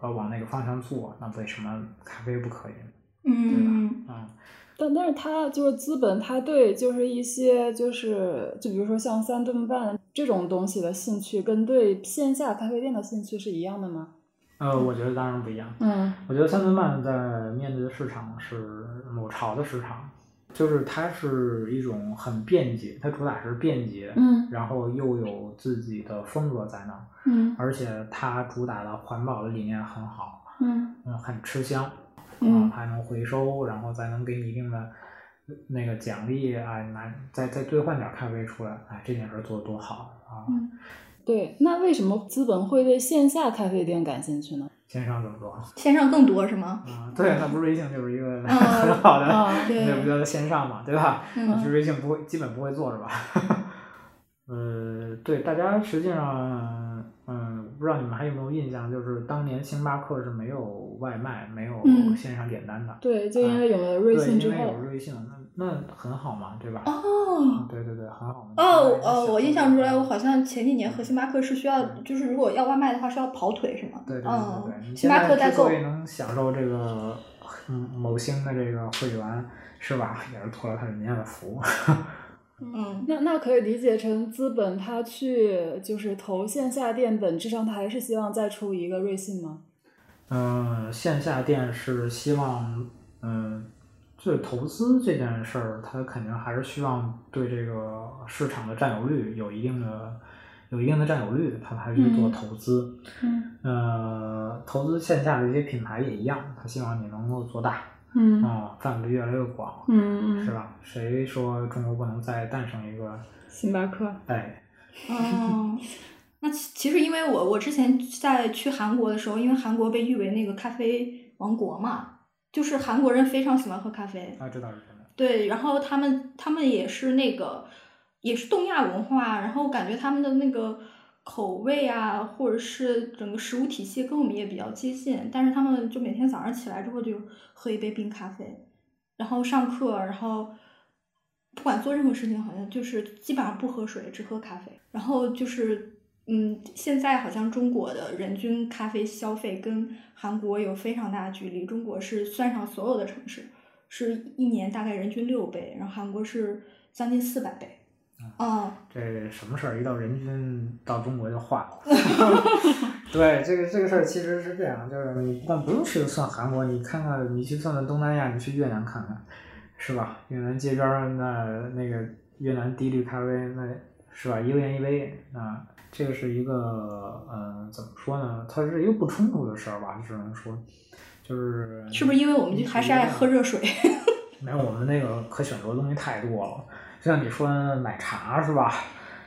呃往那个方向做，那为什么咖啡不可以呢？嗯啊、但但是他就是资本，他对就是一些就是就比如说像三顿半这种东西的兴趣，跟对线下咖啡店的兴趣是一样的吗？呃，我觉得当然不一样。嗯。我觉得三顿半在面对的市场是某潮的市场，就是它是一种很便捷，它主打是便捷，嗯。然后又有自己的风格在那儿，嗯。而且它主打的环保的理念很好，嗯。嗯，很吃香，啊，嗯还能回收，然后再能给你一定的那个奖励啊，拿再再兑换点咖啡出来，哎，这件事儿做的多好啊！嗯，对。那为什么资本会对线下咖啡店感兴趣呢？线上怎么做？线上更多是吗？啊，对，那不是瑞幸就是一个嗯很好的，*laughs* 那不叫做线上嘛，对吧？嗯其实瑞幸不会，基本不会做是吧？*laughs* 呃，对，大家实际上，嗯，不知道你们还有没有印象，就是当年星巴克是没有外卖、没有嗯线上点单的，对，就因为有了瑞，幸之后因为有，瑞幸，那那很好嘛，对吧？哦对对对，很好嘛。哦哦，我印象出来，我好像前几年和星巴克是需要，就是如果要外卖的话是要跑腿是吗？对对对嗯对星巴克代购之所以能享受这个嗯某星的这个会员，是吧？也是托了他人家的福。*laughs* 嗯那那可以理解成资本他去就是投线下店，本质上他还是希望再出一个瑞幸吗？嗯，线下店是希望，嗯，就是投资这件事儿，它肯定还是希望对这个市场的占有率有一定的有一定的占有率，它才去做嗯投资。嗯呃，投资线下的一些品牌也一样，它希望你能够做大，嗯啊、范围越来越广，嗯嗯，是吧？谁说中国不能再诞生一个？星巴克，哎，哦，那其其实因为我我之前在去韩国的时候，因为韩国被誉为那个咖啡王国嘛，就是韩国人非常喜欢喝咖啡，啊，这倒是真的。对，然后他们他们也是那个也是东亚文化，然后感觉他们的那个口味啊，或者是整个食物体系跟我们也比较接近，但是他们就每天早上起来之后就喝一杯冰咖啡，然后上课，然后不管做任何事情，好像就是基本上不喝水，只喝咖啡，然后就是。嗯，现在好像中国的人均咖啡消费跟韩国有非常大的距离。中国是算上所有的城市，是一年大概人均六杯，然后韩国是将近四百杯。嗯，这什么事儿一到人均到中国就化了。*laughs* 对，这个这个事儿其实是这样，就是你但不用去算韩国，你看看你去算算东南亚，你去越南看看，是吧？越南街边儿那那个越南低滤咖啡，那是吧？一个元一杯啊，这个是一个呃怎么说呢？它是一个不冲突的事儿吧，只能说就是是不是因为我们还是爱喝热水？没有，我们那个可选择的东西太多了。就像你说奶茶是吧？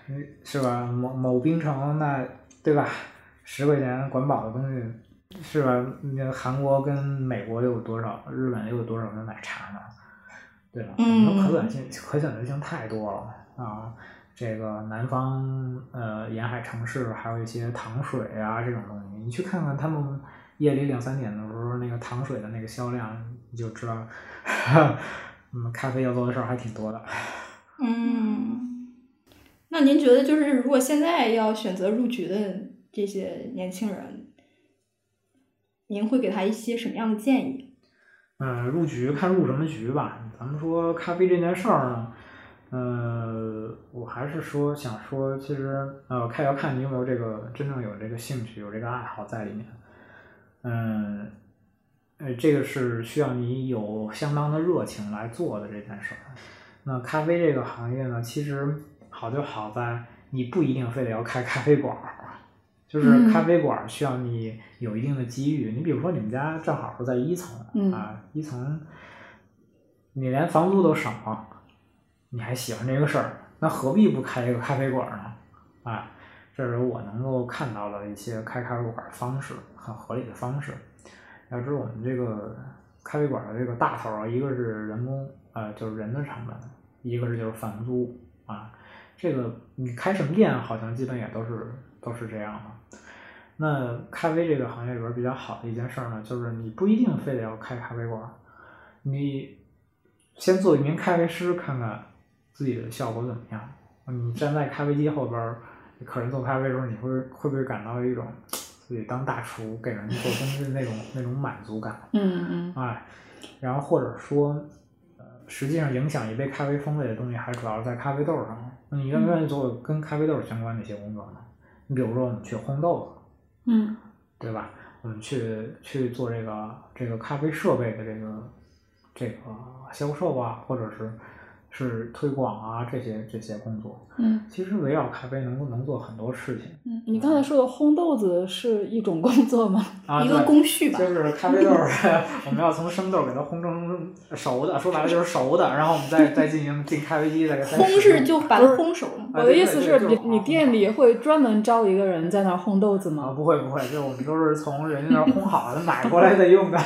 嗯，是吧？某某冰城那对吧？十块钱管饱的东西是吧？那韩国跟美国又有多少？日本又有多少的奶茶呢？对吧？我们可选性可选择性太多了啊！这个南方呃沿海城市还有一些糖水啊这种东西，你去看看他们夜里两三点的时候那个糖水的那个销量，你就知道，*laughs* 嗯，咖啡要做的事儿还挺多的。嗯，那您觉得就是如果现在要选择入局的这些年轻人，您会给他一些什么样的建议？嗯，入局看入什么局吧。咱们说咖啡这件事儿呢，呃，我还是说想说，其实呃，看要看你有没有这个真正有这个兴趣，有这个爱好在里面。嗯，呃，这个是需要你有相当的热情来做的这件事儿。那咖啡这个行业呢，其实好就好在你不一定非得要开咖啡馆儿，就是咖啡馆儿需要你有一定的机遇。你比如说你们家正好是在一层、嗯啊，一层你连房租都省了，你还喜欢这个事儿，那何必不开一个咖啡馆呢？哎，这是我能够看到的一些开咖啡馆方式，很合理的方式。要知道我们这个咖啡馆的这个大头啊，一个是人工，呃，就是人的成本，一个是就是房租啊。这个你开什么店，好像基本也都是都是这样的。那咖啡这个行业里边比较好的一件事儿呢，就是你不一定非得要开咖啡馆，你先做一名咖啡师，看看自己的效果怎么样。你站在咖啡机后边儿，客人做咖啡的时候，你会会不会感到一种自己当大厨给人做东西的那种那种满足感？嗯嗯哎，然后或者说，呃，实际上影响一杯咖啡风味的东西，还主要是在咖啡豆上。那你愿不愿意做跟咖啡豆相关的一些工作呢？你比如说，我们去烘豆子，嗯对吧？我们去去做这个这个咖啡设备的这个这个销售啊，或者是是推广啊这些这些工作，嗯其实围绕咖啡能能做很多事情嗯，你刚才说的烘豆子是一种工作吗？啊。*laughs* 一个工序吧。就是咖啡豆，*laughs* 我们要从生豆给它烘成熟的，说白了就是熟的，然后我们再再进行进咖啡机再给它烘是就 *laughs* 把它烘熟了。啊我的意思是你你店里会专门招一个人在那儿烘豆子吗啊，吗？不会不会，就是我们都是从人家那儿烘好的买过来再用的。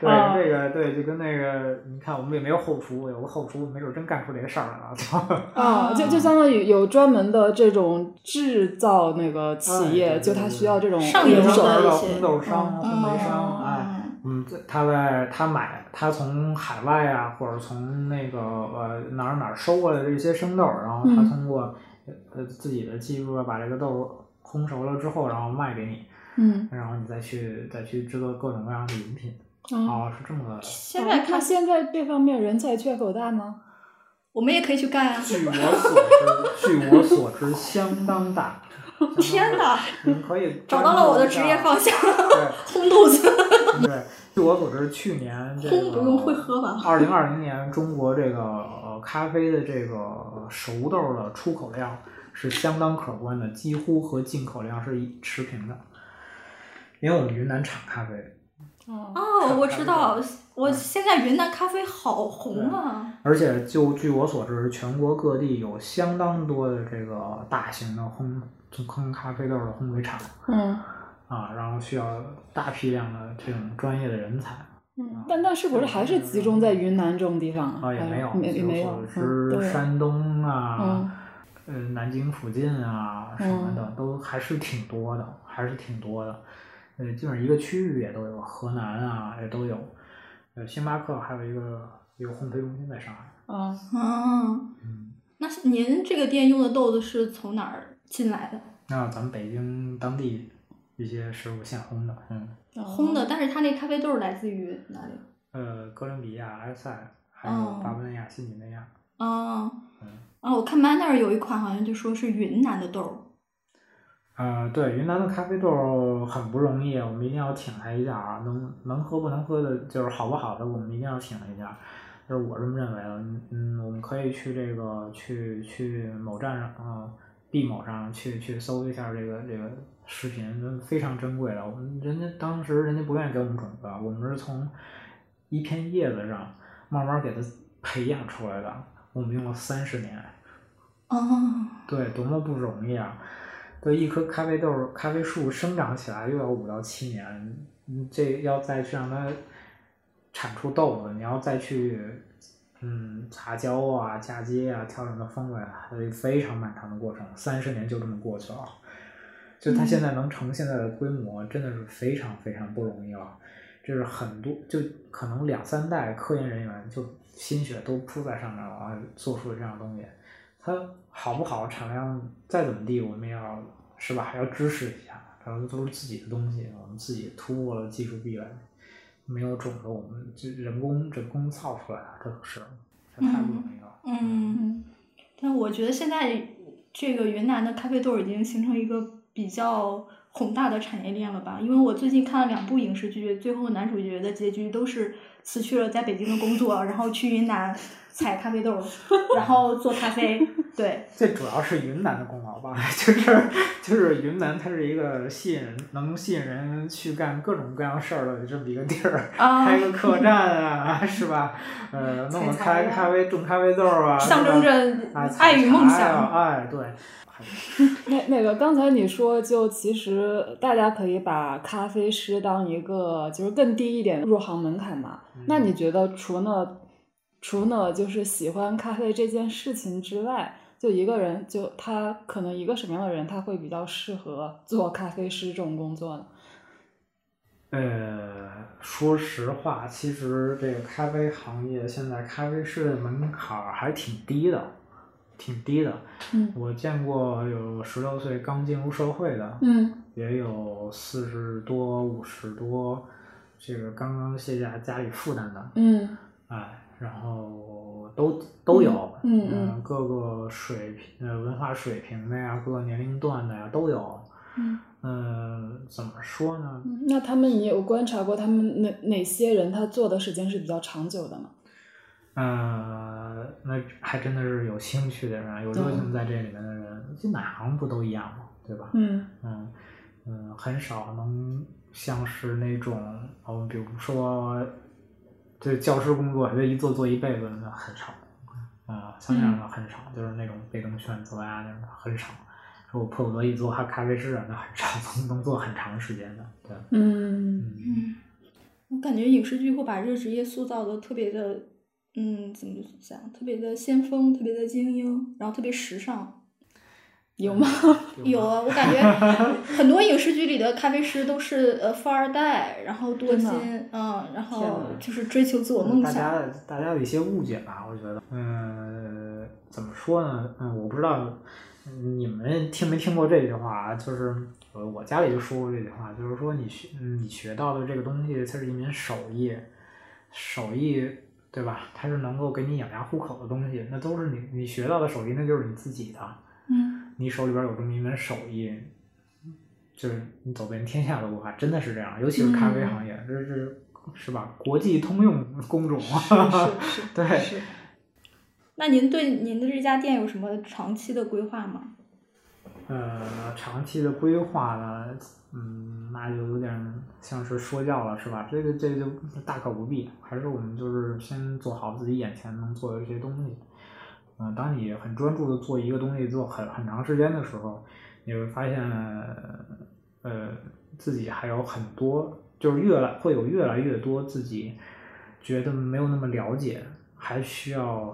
对，啊这个对，就跟那个你看，我们也没有后厨，有个后厨，没准真干出这个事儿来了。就 *laughs* 啊，就就相当于有专门的这种制造那个企哎业，就它需要这种上游的人手。的一些烘豆商、嗯烘焙商，哎。嗯他在他买他从海外啊，或者从那个呃哪儿哪儿收过来的这些生豆，然后他嗯通过呃自己的技术啊，把这个豆烘熟了之后，然后卖给你，嗯然后你再去再去制作各种各样的饮品。啊，哦，是这么个。现在看，现在这方面人才缺口大吗？我们也可以去干啊！据我所知，据我所知，相当大。*laughs* 天哪，你可以找到了我的职业方向，对。烘豆子。对，据我所知，去年这个不用会喝吧。二零二零年，中国这个呃咖啡的这个熟豆的出口量是相当可观的，几乎和进口量是持平的。因为我们云南产咖啡，哦，哦，我知道，我现在云南咖啡好红啊！而且就据我所知，全国各地有相当多的这个大型的烘烘咖啡豆的烘焙厂嗯啊，然后需要大批量的这种专业的人才。嗯，但但是不是还是集中在云南这种地方啊，也没有，没也没有，就嗯，是，山东啊，嗯呃，南京附近啊什么的，嗯都还是挺多的，还是挺多的。呃，基本上一个区域也都有，河南啊也都有。呃，星巴克还有一个一个烘焙中心在上海。啊，嗯，嗯，那您这个店用的豆子是从哪儿进来的？那咱们北京当地一些食物现烘的，嗯，烘的，但是它那咖啡豆来自于哪里？呃，哥伦比亚、埃塞，还有哦巴布内亚、新几内亚。哦嗯啊！我看 Manner 有一款好像就说是云南的豆儿。呃，对，云南的咖啡豆很不容易，我们一定要挺它一下啊！能能喝不能喝的，就是好不好的，我们一定要挺一下。就是我这么认为的，嗯嗯，我们可以去这个去去某站上，啊，B 某上去去搜一下这个这个视频，非常珍贵的。我们人家当时人家不愿意给我们种子，我们是从一片叶子上慢慢给它培养出来的，我们用了三十年。哦，对，多么不容易啊！对，一棵咖啡豆儿、咖啡树生长起来又要五到七年，你，这要再去让它产出豆子，你要再去嗯杂交啊、嫁接啊、调整它风味啊，非常漫长的过程，三十年就这么过去了。就它现在能成现在的规模，真的是非常非常不容易了。这是很多，就可能两三代科研人员就心血都扑在上面了啊，做出了这样的东西。它好不好，产量再怎么地，我们也要是吧，还要支持一下。反正都是自己的东西，我们自己突破了技术壁垒，没有种子，我们就人工人工造出来的，这种是，这太不容易了。嗯，嗯但我觉得现在这个云南的咖啡豆已经形成一个比较宏大的产业链了吧？因为我最近看了两部影视剧，最后男主角的结局都是辞去了在北京的工作，然后去云南采咖啡豆，然后做咖啡。对，*laughs* 这主要是云南的功劳吧，*laughs* 就是就是云南，它是一个吸引人能吸引人去干各种各样事儿的这么一个地儿，啊开个 *laughs* 客栈啊，是吧？呃，弄个采茶呀开咖啡种咖啡豆啊，象征着哎爱与梦想。哎，对，*laughs* 那那个刚才你说，就其实大家可以把咖啡师当一个就是更低一点入行门槛嘛。那你觉得除了除了就是喜欢咖啡这件事情之外，就一个人就他可能一个什么样的人他会比较适合做咖啡师这种工作呢？呃，说实话，其实这个咖啡行业现在咖啡师的门槛儿还挺低的，挺低的。嗯我见过有十六岁刚进入社会的，嗯也有四十多、五十多，这个刚刚卸下家里负担的，嗯哎，然后都都有，嗯嗯各个水平、呃文化水平的呀，各个年龄段的呀都有。嗯嗯，怎么说呢？嗯，那他们你有观察过他们哪哪些人他做的时间是比较长久的吗？呃，那还真的是有兴趣的人，有热情在这里面的人，就哪行不都一样嘛，对吧？嗯。嗯嗯，很少能像是那种，嗯，比如说，这教师工作，这一做做一辈子那很少，啊、像这样的很少，就是那种被动选择呀、那种的很少。说我迫不得已做咖咖啡师啊，那很少，能能做很长时间的，对，嗯。嗯。嗯，我感觉影视剧会把这个职业塑造的特别的，嗯，怎么讲？特别的先锋，特别的精英，然后特别时尚。有吗？有啊，我感觉 *laughs* 很多影视剧里的咖啡师都是呃富二代，然后多金，嗯，然后就是追求自我梦想大。家大家有一些误解吧，我觉得，嗯，怎么说呢？嗯，我不知道你们听没听过这句话啊？就是呃，我家里就说过这句话，就是说你学嗯你学到的这个东西，它是一门手艺，手艺对吧？它是能够给你养家糊口的东西，那都是你你学到的手艺，那就是你自己的。嗯你手里边有这么一门手艺，就是你走遍天下都不怕，真的是这样。尤其是咖啡行业，这是是吧？国际通用工种。是 *laughs* 是对是。那您对您的这家店有什么长期的规划吗？呃，长期的规划呢，嗯，那就有点像是说教了，是吧？这个这个就大可不必，还是我们就是先做好自己眼前能做的这些东西。嗯、当你很专注的做一个东西做很很长时间的时候，你会发现，呃，自己还有很多，就是越来会有越来越多自己觉得没有那么了解，还需要。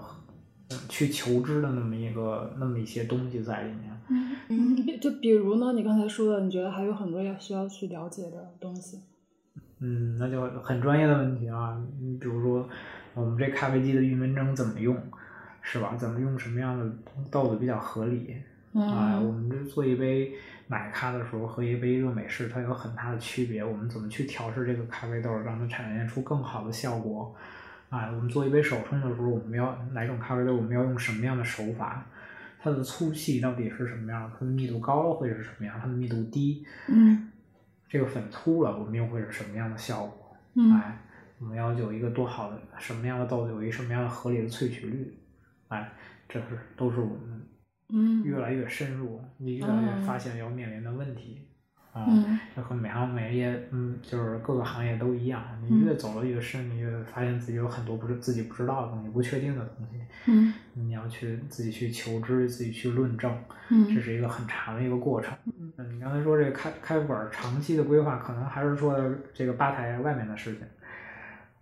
去求知的那么一个那么一些东西在里面，嗯嗯，就比如呢，你刚才说的，你觉得还有很多要需要去了解的东西。嗯，那就很专业的问题啊。你比如说，我们这咖啡机的预门蒸怎么用，是吧？怎么用什么样的豆子比较合理？啊，我嗯们这做一杯奶咖的时候和一杯热美式，它有很大的区别。我们怎么去调试这个咖啡豆，让它产生出更好的效果？啊，我们做一杯手冲的时候，我们要哪种咖啡豆，我们要用什么样的手法？它的粗细到底是什么样？它的密度高了会是什么样？它的密度低，嗯这个粉粗了，我们又会是什么样的效果？嗯哎，我们要有一个多好的什么样的豆子，有一个什么样的合理的萃取率，哎，这是都是我们嗯越来越深入，你越来越哦发现要面临的问题。啊，嗯这和每行每业，嗯，就是各个行业都一样。你嗯越走的越深，你越发现自己有很多不是自己不知道的东西、不确定的东西。嗯你要去自己去求知，自己去论证，嗯这嗯是一个很长的一个过程。嗯，你刚才说这个开开馆儿长期的规划，可能还是说这个吧台外面的事情。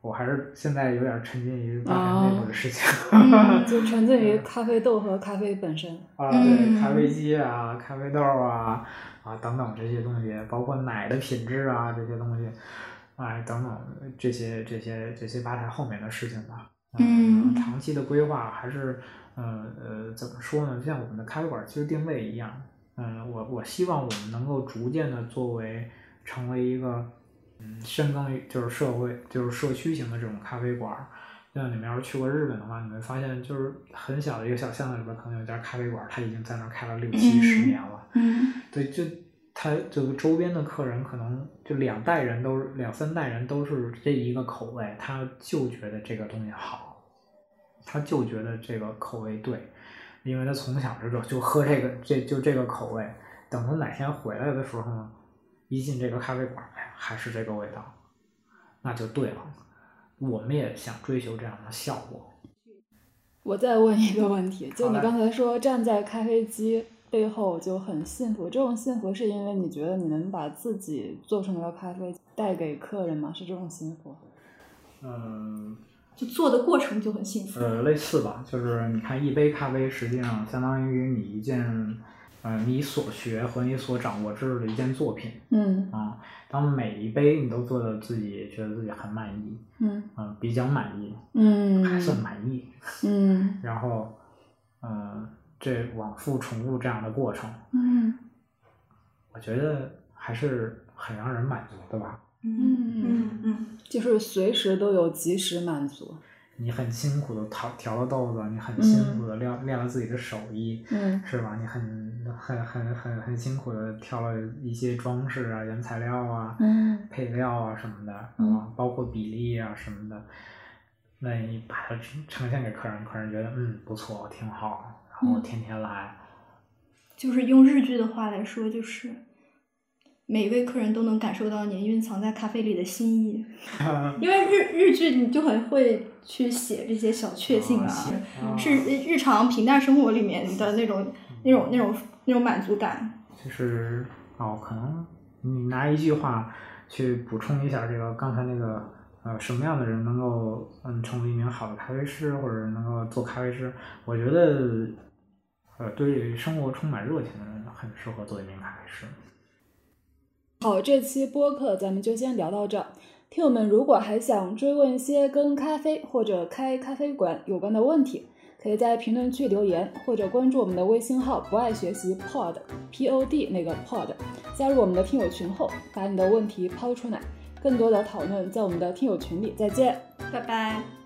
我还是现在有点沉浸于吧台内部的事情。嗯 *laughs* 就沉浸于咖啡豆和咖啡本身。啊，嗯对，咖啡机啊，咖啡豆啊，啊等等这些东西，包括奶的品质啊这些东西，哎等等这些这些这些吧台后面的事情吧。嗯长期的规划还是，呃呃，怎么说呢？像我们的咖啡馆其实定位一样，嗯、我我希望我们能够逐渐的作为成为一个，嗯，深耕于就是社会就是社区型的这种咖啡馆儿。像你们要是去过日本的话，你会发现就是很小的一个小巷子里边，可能有家咖啡馆，它已经在那儿开了六七十年了。嗯对，就它这个周边的客人可能就两代人都是两三代人都是这一个口味，他就觉得这个东西好，他就觉得这个口味对，因为他从小就就喝这个这就这个口味，等他哪天回来的时候呢，一进这个咖啡馆，哎呀，还是这个味道，那就对了。我们也想追求这样的效果。我再问一个问题，*laughs* 就你刚才说站在咖啡机背后就很幸福，这种幸福是因为你觉得你能把自己做出来的咖啡带给客人吗？是这种幸福？嗯，就做的过程就很幸福。呃，类似吧，就是你看一杯咖啡，实际上相当于你一件，呃，你所学和你所掌握知识的一件作品嗯啊。当每一杯你都做的自己觉得自己很满意，嗯嗯、比较满意，嗯还算满意，嗯 *laughs* 然后，嗯、这往复重复这样的过程，嗯我觉得还是很让人满足的吧。嗯嗯嗯就是随时都有及时满足。你很辛苦的调调了豆子，你很辛苦的练练了自己的手艺，嗯是吧？你很很很很很辛苦的挑了一些装饰啊、原材料啊、嗯配料啊什么的，包括比例啊什么的。那你把它呈呈现给客人，客人觉得嗯不错，挺好，然后嗯天天来。就是用日剧的话来说，就是每一位客人都能感受到你蕴藏在咖啡里的心意。*laughs* 因为日日剧你就很会去写这些小确幸啊，啊是日常平淡生活里面的那种那种那种那种满足感。就是哦，可能你拿一句话去补充一下这个刚才那个呃，什么样的人能够嗯成为一名好的咖啡师，或者能够做咖啡师？我觉得呃，对生活充满热情的人很适合做一名咖啡师。好，这期播客咱们就先聊到这儿。听友们如果还想追问一些跟咖啡或者开咖啡馆有关的问题，可以在评论区留言，或者关注我们的微信号“不爱学习 Pod P O D” 那个 Pod，加入我们的听友群后，把你的问题抛出来。更多的讨论在我们的听友群里。再见。拜拜。